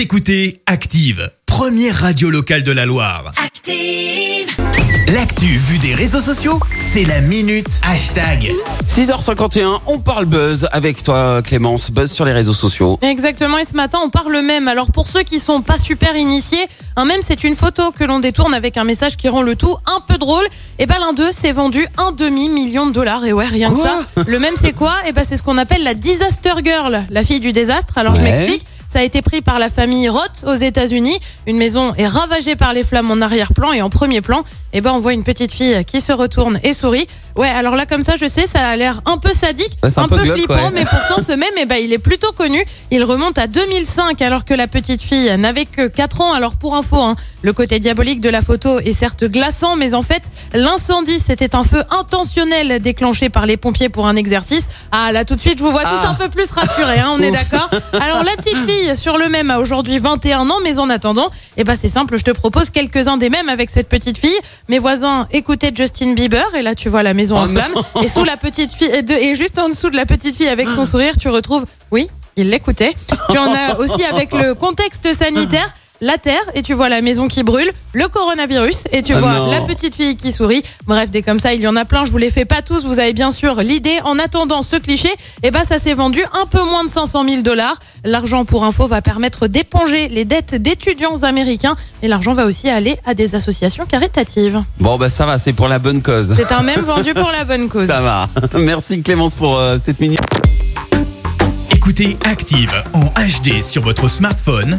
Vous écoutez Active, première radio locale de la Loire. Active. L'actu vue des réseaux sociaux, c'est la minute hashtag. 6h51, on parle buzz avec toi Clémence, buzz sur les réseaux sociaux. Exactement, et ce matin on parle même. Alors pour ceux qui sont pas super initiés, un même c'est une photo que l'on détourne avec un message qui rend le tout un peu drôle. Et ben l'un d'eux s'est vendu un demi million de dollars. Et ouais, rien que ça. Le même c'est quoi? Et ben c'est ce qu'on appelle la disaster girl, la fille du désastre. Alors je m'explique. Ça a été pris par la famille Roth aux États-Unis. Une maison est ravagée par les flammes en arrière-plan et en premier plan, et ben on voit une petite fille qui se retourne et sourit. Ouais, alors là comme ça, je sais, ça a l'air un peu sadique, Ouais, un un, peu peu glauque, flippant, ouais. mais pourtant ce même, eh ben il est plutôt connu. Il remonte à 2005 alors que la petite fille n'avait que 4 ans. Alors pour info, hein, le côté diabolique de la photo est certes glaçant, mais en fait l'incendie c'était un feu intentionnel déclenché par les pompiers pour un exercice. Ah là tout de suite, je vous vois tous Ah. un peu plus rassurés, hein, on est d'accord. Alors la petite fille sur le même a aujourd'hui 21 ans, mais en attendant, eh ben c'est simple, je te propose quelques-uns des mêmes avec cette petite fille. Mes voisins écoutaient Justin Bieber et là tu vois la maison Oh en flammes. Et sous la petite fille et, de- et juste en dessous de la petite fille avec son sourire, tu retrouves oui, il l'écoutait. Tu en as aussi avec le contexte sanitaire. La terre et tu vois la maison qui brûle, le coronavirus et tu Ah vois non. la petite fille qui sourit. Bref, des comme ça, il y en a plein. Je vous les fais pas tous. Vous avez bien sûr l'idée. En attendant ce cliché, eh ben ça s'est vendu un peu moins de 500 000 dollars. L'argent pour info va permettre d'éponger les dettes d'étudiants américains et l'argent va aussi aller à des associations caritatives. Bon bah ça va, c'est pour la bonne cause. C'est un même vendu pour la bonne cause. Ça va. Merci Clémence pour euh, cette minute. Écoutez Active en HD sur votre smartphone,